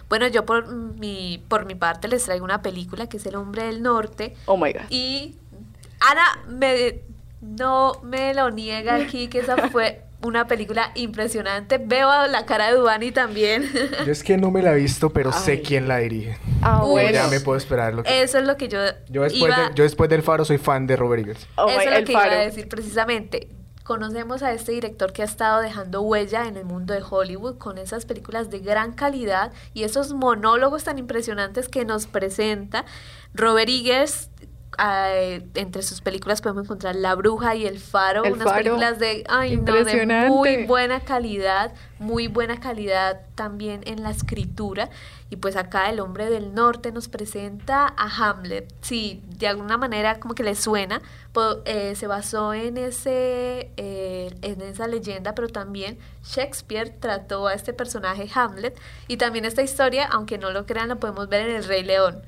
S8: Bueno, yo por mi, por mi parte les traigo una película que es El Hombre del Norte.
S6: Oh my God.
S8: Y Ana me, no me lo niega aquí que esa fue una película impresionante. Veo la cara de Dubani también.
S7: Yo es que no me la he visto, pero sé quién la dirige.
S6: Ah, bueno.
S7: Ya me puedo esperar lo que...
S8: Eso es lo que yo,
S7: Yo después,
S8: iba...
S7: de- yo después del Faro soy fan de Robert Eggers.
S6: Oh
S8: Eso
S6: my-
S8: es lo
S6: el
S8: que iba a
S6: faro.
S8: decir precisamente. Conocemos a este director que ha estado dejando huella en el mundo de Hollywood con esas películas de gran calidad y esos monólogos tan impresionantes que nos presenta. Robert Eggers, eh, entre sus películas podemos encontrar La Bruja y El Faro,
S6: El
S8: unas
S6: Faro.
S8: películas de, ay, no, de muy buena calidad, muy buena calidad también en la escritura. Y pues acá el hombre del norte nos presenta a Hamlet. Sí, de alguna manera como que le suena, eh, se basó en, ese, eh, en esa leyenda, pero también Shakespeare trató a este personaje Hamlet. Y también esta historia, aunque no lo crean, la podemos ver en El Rey León.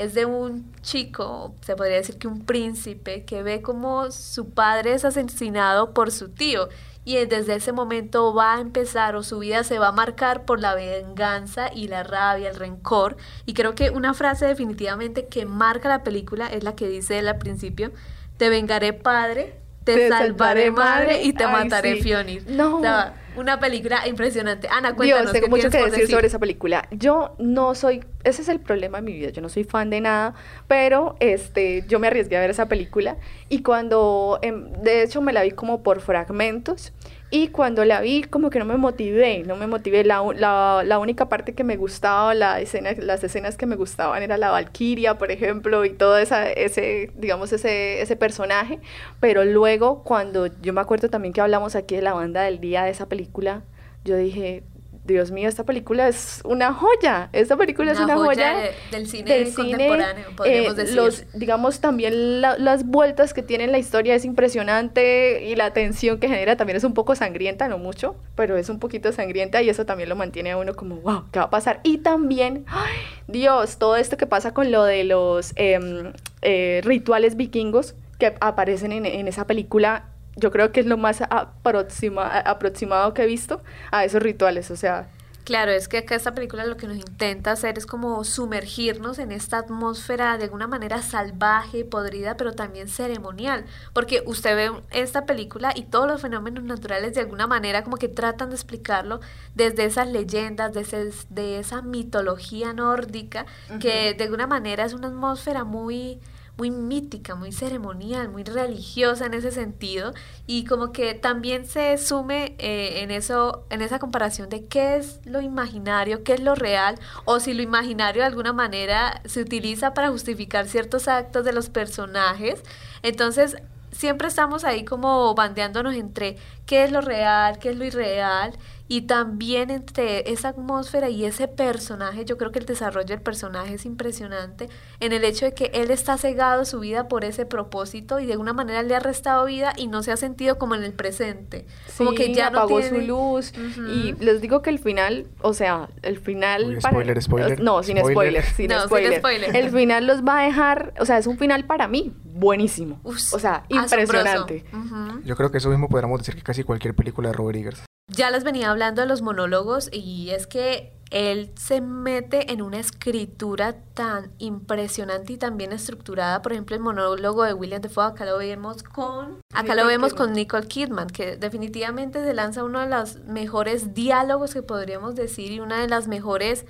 S8: Es de un chico, se podría decir que un príncipe, que ve como su padre es asesinado por su tío. Y desde ese momento va a empezar o su vida se va a marcar por la venganza y la rabia, el rencor. Y creo que una frase definitivamente que marca la película es la que dice él al principio, te vengaré padre, te,
S6: Te
S8: salvaré
S6: madre,
S8: madre y te
S6: ay,
S8: mataré
S6: sí.
S8: Fionir.
S6: No.
S8: O sea, una película impresionante. Ana, cuéntanos.
S6: Dios, tengo
S8: ¿qué
S6: mucho que
S8: por
S6: decir, sobre esa película. Yo no soy, ese es el problema de mi vida, yo no soy fan de nada, pero este, yo me arriesgué a ver esa película y cuando, em, de hecho me la vi como por fragmentos y cuando la vi como que no me motivé, no me motivé, la, la, la única parte que me gustaba, la escena, las escenas que me gustaban era la Valquiria, por ejemplo, y todo esa, ese, digamos, ese, ese personaje, pero luego cuando yo me acuerdo también que hablamos aquí de la banda del día de esa película, yo dije, Dios mío, esta película es una joya. Esta película es
S8: Una
S6: una
S8: joya
S6: joya,
S8: de- del cine contemporáneo, podríamos decir.
S6: eh, Los, digamos, también la- las vueltas que tiene la historia es impresionante y la tensión que genera también es un poco sangrienta, no mucho, pero es un poquito sangrienta y eso también lo mantiene a uno como, wow, ¿qué va a pasar? Y también, ay, Dios, todo esto que pasa con lo de los em, eh, rituales vikingos que aparecen en, en esa película yo creo que es lo más aproxima- aproximado que he visto a esos rituales, o sea,
S8: Claro, es que acá esta película lo que nos intenta hacer es como sumergirnos en esta atmósfera de alguna manera salvaje, podrida, pero también ceremonial. Porque usted ve esta película y todos los fenómenos naturales de alguna manera como que tratan de explicarlo desde esas leyendas, de, ese- de esa mitología nórdica, que de alguna manera es una atmósfera muy muy mítica, muy ceremonial, muy religiosa en ese sentido y como que también se sume eh, en eso, en esa comparación de qué es lo imaginario, qué es lo real o si lo imaginario de alguna manera se utiliza para justificar ciertos actos de los personajes. Entonces siempre estamos ahí como bandeándonos entre qué es lo real, qué es lo irreal y también entre esa atmósfera y ese personaje, yo creo que el desarrollo del personaje es impresionante en el hecho de que él está cegado su vida por ese propósito y de alguna manera le ha restado vida y no se ha sentido como en el presente. como que
S6: Sí,
S8: ya no
S6: apagó
S8: tiene...
S6: su luz y les digo que el final, o sea, el final
S7: Uy,
S6: para-
S7: spoiler, spoiler,
S6: no, sin
S7: spoiler.
S6: spoiler, sin
S8: No, sin
S6: spoiler.
S8: spoiler.
S6: El final los va a dejar, o sea, es un final para mí buenísimo. o sea, impresionante.
S8: Ujú.
S7: Yo creo que eso mismo podríamos decir que casi cualquier película de Robert Eggers.
S8: Ya les venía hablando de los monólogos y es que él se mete en una escritura tan impresionante y tan bien estructurada. Por ejemplo, el monólogo de William Defoe, acá lo vemos con... Acá lo
S6: Nicole
S8: vemos
S6: Kidman.
S8: con Nicole Kidman, que definitivamente se lanza uno de los mejores diálogos que podríamos decir y una de las mejores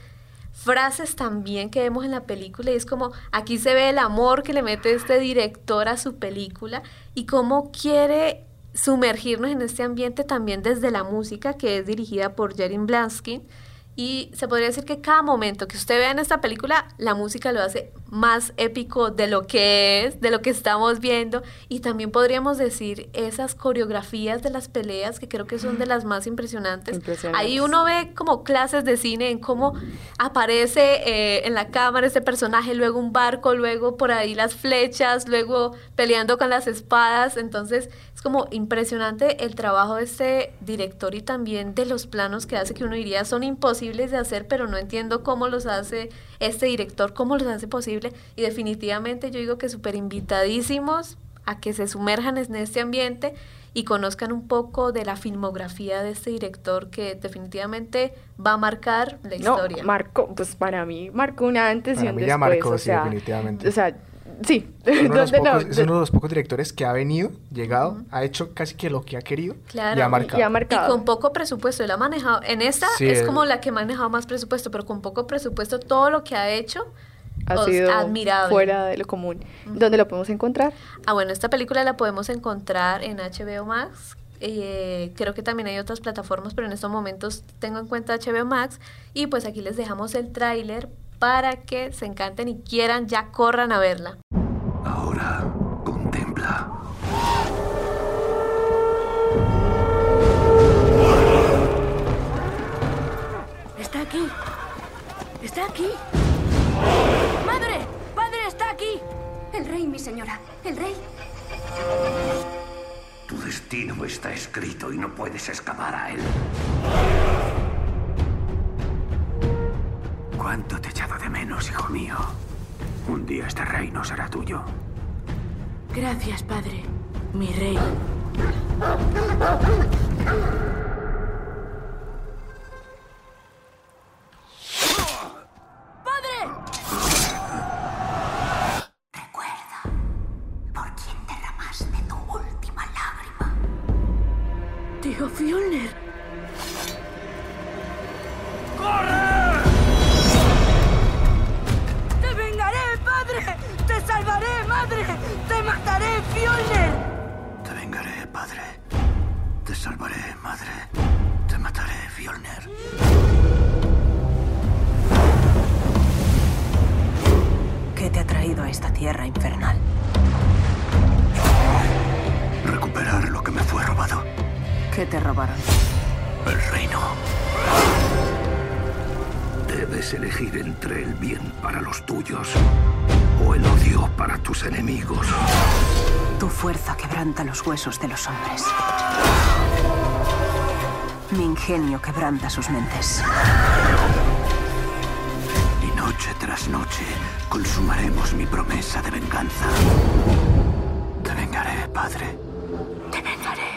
S8: frases también que vemos en la película y es como aquí se ve el amor que le mete este director a su película y cómo quiere sumergirnos en este ambiente también desde la música que es dirigida por Jerin Blansky Y se podría decir que cada momento que usted vea en esta película, la música lo hace más épico de lo que es, de lo que estamos viendo. Y también podríamos decir esas coreografías de las peleas que creo que son de las más impresionantes. Ahí uno ve como clases de cine en cómo aparece eh, en la cámara este personaje, luego un barco, luego por ahí las flechas, luego peleando con las espadas. Entonces es como impresionante el trabajo de este director y también de los planos que hace que uno diría son imposibles de hacer, pero no entiendo cómo los hace este director, cómo los hace posible. Y definitivamente yo digo que súper invitadísimos a que se sumerjan en este ambiente y conozcan un poco de la filmografía de este director que definitivamente va a marcar la historia.
S6: No, marcó, pues para mí marcó una antes y un después.
S7: Ya marcó,
S6: o sea,
S7: definitivamente.
S6: O sea, Sí,
S7: es uno, de los pocos directores que ha venido, llegado, ha hecho casi que lo que ha querido y ha marcado.
S8: Y, con poco presupuesto, él ha manejado, en esta es como la que ha manejado más presupuesto, pero con poco presupuesto todo lo que ha hecho
S6: ha sido admirable. fuera de lo común. ¿Dónde lo podemos encontrar?
S8: Ah, bueno, esta película la podemos encontrar en HBO Max. Eh, creo que también hay otras plataformas, pero en estos momentos tengo en cuenta HBO Max. Y pues aquí les dejamos el tráiler para que se encanten y quieran, ya corran a verla.
S17: Ahora, contempla.
S22: Está aquí. Está aquí. ¡Madre! ¡Padre, está aquí! El rey, mi señora. El rey.
S17: Tu destino está escrito y no puedes escapar a él. ¿Cuánto te he echado de menos, hijo mío? Un día este reino será tuyo.
S22: Gracias, padre. Mi rey. Huesos de los hombres. Mi ingenio quebranta sus mentes.
S17: Y noche tras noche consumaremos mi promesa de venganza. Te vengaré, padre.
S22: Te vengaré,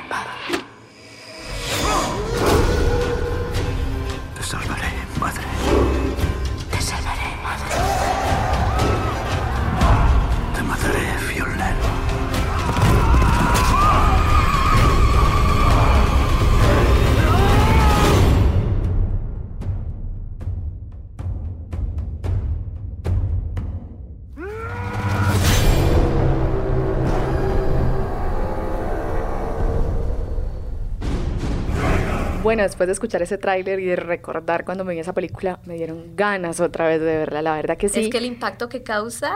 S6: Bueno, después de escuchar ese tráiler y de recordar cuando me vi esa película, me dieron ganas otra vez de verla. La verdad que sí.
S8: Es que el impacto que causa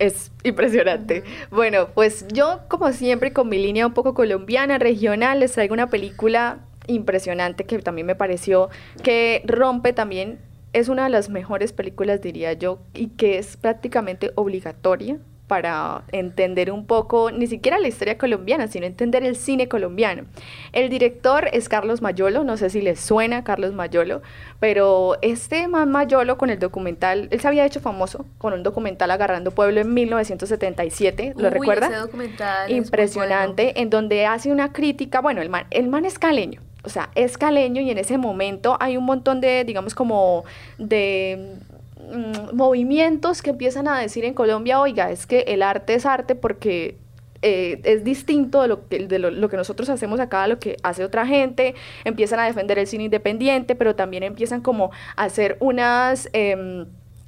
S6: es impresionante. Bueno, pues yo, como siempre, con mi línea un poco colombiana, regional, les traigo una película impresionante que también me pareció que rompe también, es una de las mejores películas, diría yo, y que es prácticamente obligatoria para entender un poco, ni siquiera la historia colombiana, sino entender el cine colombiano. El director es Carlos Mayolo, no sé si les suena Carlos Mayolo, pero este man Mayolo con el documental, él se había hecho famoso con un documental Agarrando Pueblo en 1977, ¿lo
S8: Uy,
S6: recuerda?
S8: ese documental
S6: Impresionante, en donde hace una crítica, bueno, el man, el man es caleño, o sea, es caleño y en ese momento hay un montón de, digamos, como de mm, movimientos que empiezan a decir en Colombia, oiga, es que el arte es arte porque eh, es distinto de, lo que, lo, que nosotros hacemos acá a lo que hace otra gente, empiezan a defender el cine independiente, pero también empiezan como a hacer unas... em,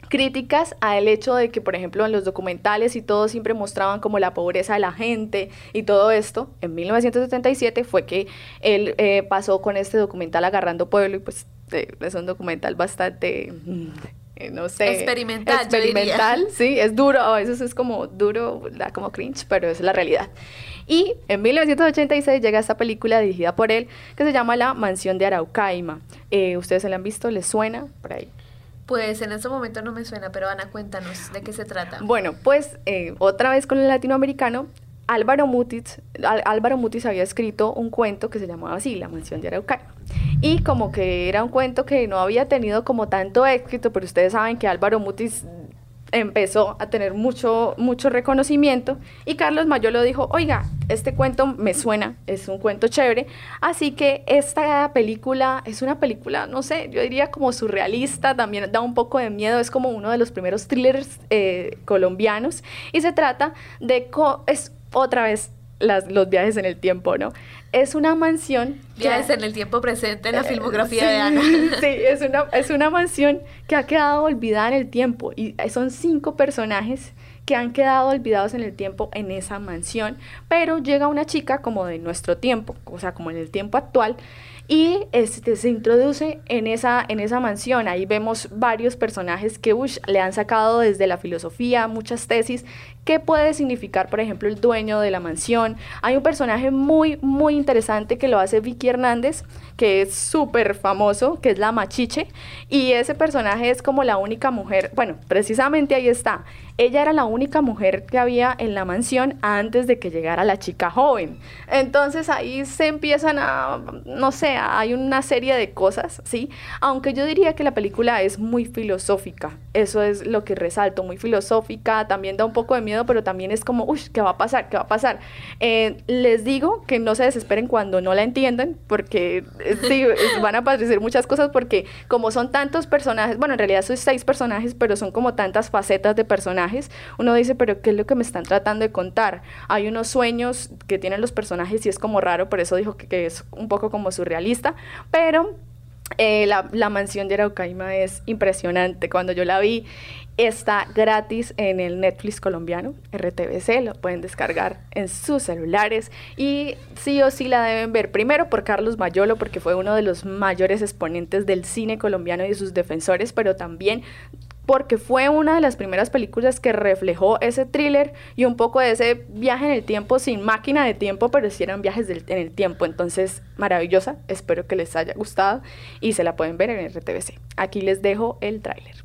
S6: críticas al hecho de que, por ejemplo, en los documentales y todo siempre mostraban como la pobreza de la gente y todo esto. En 1977 fue que él eh, pasó con este documental Agarrando Pueblo y pues eh, es un documental bastante, eh, no sé.
S8: Experimental, yo diría.
S6: Experimental, sí, es duro, a veces es como duro, da como cringe, pero es la realidad. Y en 1986 llega esta película dirigida por él que se llama La Mansión de Araucaima. Eh, ¿Ustedes se la han visto? ¿Les suena? Por ahí.
S8: Pues en este momento no me suena, pero Ana, cuéntanos de qué se trata.
S6: Bueno, pues eh, otra vez con el latinoamericano, Álvaro Mutis, Álvaro Mutis había escrito un cuento que se llamaba así, La mansión de Araucaima. Y como que era un cuento que no había tenido como tanto éxito, pero ustedes saben que Álvaro Mutis empezó a tener mucho, mucho reconocimiento y Carlos Mayolo dijo, oiga, este cuento me suena, es un cuento chévere, así que esta película es una película, no sé, yo diría como surrealista, también da un poco de miedo, es como uno de los primeros thrillers eh, colombianos y se trata de, otra vez las, los viajes en el tiempo, ¿no? Es una mansión... que-
S8: Viajes en el tiempo presente en la
S6: eh,
S8: filmografía
S6: sí,
S8: de Ana.
S6: Sí, es una, es una mansión que ha quedado olvidada en el tiempo y son cinco personajes que han quedado olvidados en el tiempo en esa mansión, pero llega una chica como de nuestro tiempo, o sea, como en el tiempo actual, y este, se introduce en esa, en esa mansión. Ahí vemos varios personajes que ush, le han sacado desde la filosofía, muchas tesis. ¿Qué puede significar, por ejemplo, el dueño de la mansión? Hay un personaje muy, muy interesante que lo hace Vicky Hernández, que es súper famoso, que es la Machiche, y ese personaje es como la única mujer, bueno, precisamente ahí está. Ella era la única mujer que había en la mansión antes de que llegara la chica joven. Entonces ahí se empiezan a, no sé, hay una serie de cosas, ¿sí? Aunque yo diría que la película es muy filosófica, eso es lo que resalto, muy filosófica, también da un poco de miedo, pero también es como, uy, ¿qué va a pasar? ¿Qué va a pasar? Eh, les digo que no se desesperen cuando no la entiendan, porque eh, sí, van a aparecer muchas cosas, porque como son tantos personajes, bueno, en realidad son seis personajes, pero son como tantas facetas de personajes, uno dice, pero ¿qué es lo que me están tratando de contar? Hay unos sueños que tienen los personajes y es como raro, por eso dijo que, es un poco como surrealista, pero eh, la, la mansión de Araucaima es impresionante. Cuando yo la vi, está gratis en el Netflix colombiano, RTBC, lo pueden descargar en sus celulares y sí o sí la deben ver. Primero por Carlos Mayolo, porque fue uno de los mayores exponentes del cine colombiano y de sus defensores, pero también porque fue una de las primeras películas que reflejó ese thriller y un poco de ese viaje en el tiempo sin máquina de tiempo, pero sí eran viajes en el tiempo. Entonces, maravillosa. Espero que les haya gustado y se la pueden ver en RTBC. Aquí les dejo el tráiler.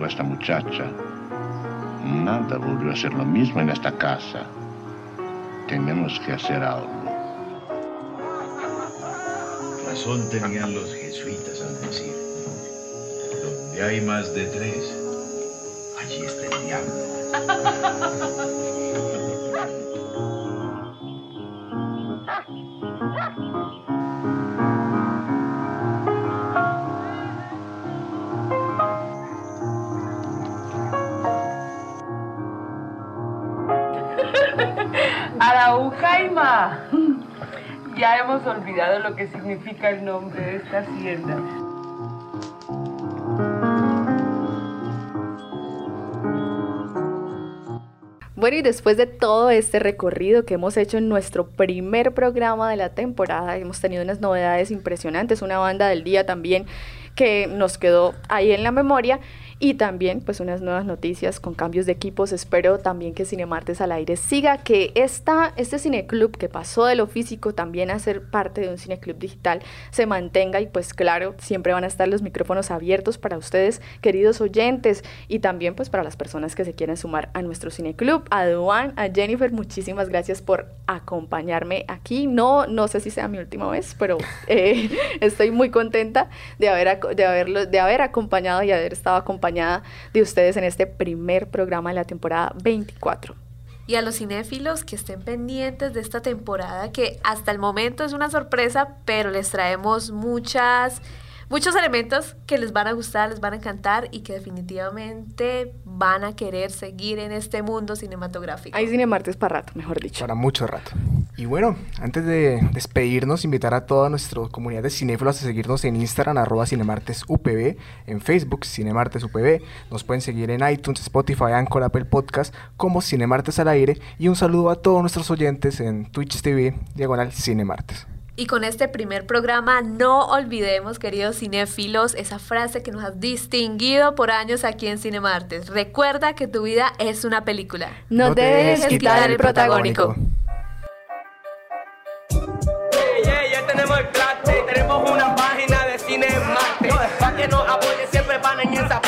S24: Llegó esta muchacha, nada volvió a ser lo mismo en esta casa. Tenemos que hacer algo.
S11: Razón tenían los jesuitas al decir, donde hay más de tres,
S25: olvidado lo que significa el nombre de esta hacienda.
S6: Bueno, y después de todo este recorrido que hemos hecho en nuestro primer programa de la temporada, hemos tenido unas novedades impresionantes, una banda del día también que nos quedó ahí en la memoria y también pues unas nuevas noticias con cambios de equipos. Espero también que Cinemartes al aire siga, que esta, este cineclub que pasó de lo físico también a ser parte de un cineclub digital se mantenga y pues claro, siempre van a estar los micrófonos abiertos para ustedes, queridos oyentes, y también pues para las personas que se quieran sumar a nuestro cineclub. A Duan, a Jennifer, muchísimas gracias por acompañarme aquí. No, no sé si sea mi última vez, pero eh, estoy muy contenta de haber, de, haberlo, de haber acompañado y haber estado acompañada de ustedes en este primer programa de la temporada 24.
S8: Y a los cinéfilos que estén pendientes de esta temporada, que hasta el momento es una sorpresa, pero les traemos muchas muchos elementos que les van a gustar, les van a encantar y que definitivamente van a querer seguir en este mundo cinematográfico.
S6: Hay Cinemartes para rato, mejor dicho.
S7: Para mucho rato. Y bueno, antes de despedirnos, invitar a toda nuestra comunidad de cinéfilos a seguirnos en Instagram, arroba cinemartesupb, en Facebook, cinemartesupb. Nos pueden seguir en iTunes, Spotify, Anchor, Apple Podcast, como Cinemartes al aire. Y un saludo a todos nuestros oyentes en Twitch TV, diagonal Cinemartes.
S8: Y con este primer programa no olvidemos, queridos cinéfilos, esa frase que nos has distinguido por años aquí en Cinemartes. Recuerda que tu vida es una película.
S6: No, te dejes quitar el protagónico.
S26: Hey, hey, ya tenemos el plate, tenemos una página de Cinemarte. Para que nos apoye siempre van en esa